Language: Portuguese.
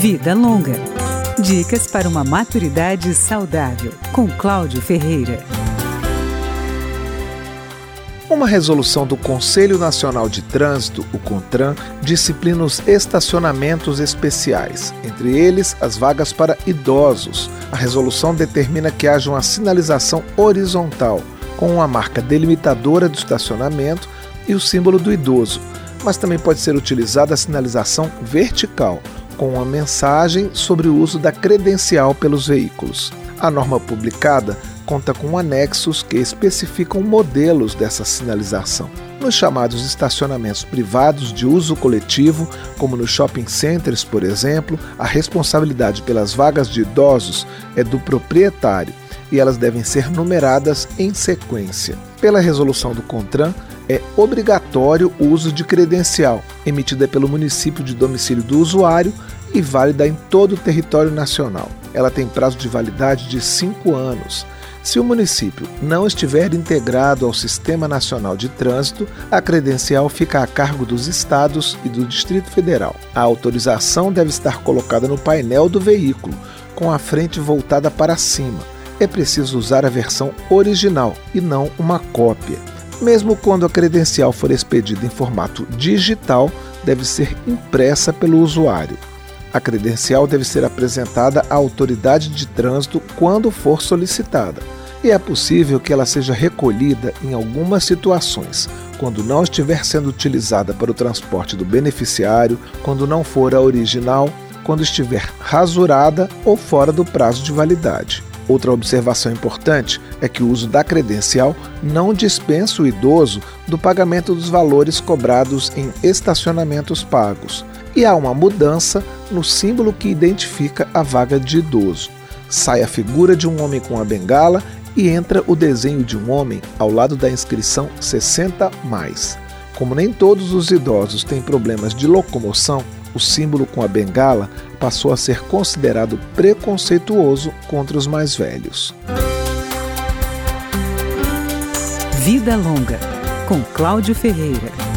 Vida Longa. Dicas para uma maturidade saudável, com Cláudio Ferreira. Uma resolução do Conselho Nacional de Trânsito, o CONTRAN, disciplina os estacionamentos especiais, entre eles as vagas para idosos. A resolução determina que haja uma sinalização horizontal, com uma marca delimitadora do estacionamento e o símbolo do idoso, mas também pode ser utilizada a sinalização vertical, com uma mensagem sobre o uso da credencial pelos veículos. A norma publicada conta com anexos que especificam modelos dessa sinalização. Nos chamados estacionamentos privados de uso coletivo, como nos shopping centers, por exemplo, a responsabilidade pelas vagas de idosos é do proprietário e elas devem ser numeradas em sequência. Pela resolução do CONTRAN, é obrigatório o uso de credencial, emitida pelo município de domicílio do usuário e válida em todo o território nacional. Ela tem prazo de validade de cinco anos. Se o município não estiver integrado ao Sistema Nacional de Trânsito, a credencial fica a cargo dos estados e do Distrito Federal. A autorização deve estar colocada no painel do veículo, com a frente voltada para cima. É preciso usar a versão original e não uma cópia. Mesmo quando a credencial for expedida em formato digital, deve ser impressa pelo usuário. A credencial deve ser apresentada à autoridade de trânsito quando for solicitada, e é possível que ela seja recolhida em algumas situações, quando não estiver sendo utilizada para o transporte do beneficiário, quando não for a original, quando estiver rasurada ou fora do prazo de validade. Outra observação importante é que o uso da credencial não dispensa o idoso do pagamento dos valores cobrados em estacionamentos pagos e há uma mudança no símbolo que identifica a vaga de idoso. Sai a figura de um homem com a bengala e entra o desenho de um homem ao lado da inscrição 60 mais. Como nem todos os idosos têm problemas de locomoção, o símbolo com a bengala passou a ser considerado preconceituoso contra os mais velhos. Vida Longa, com Cláudio Ferreira.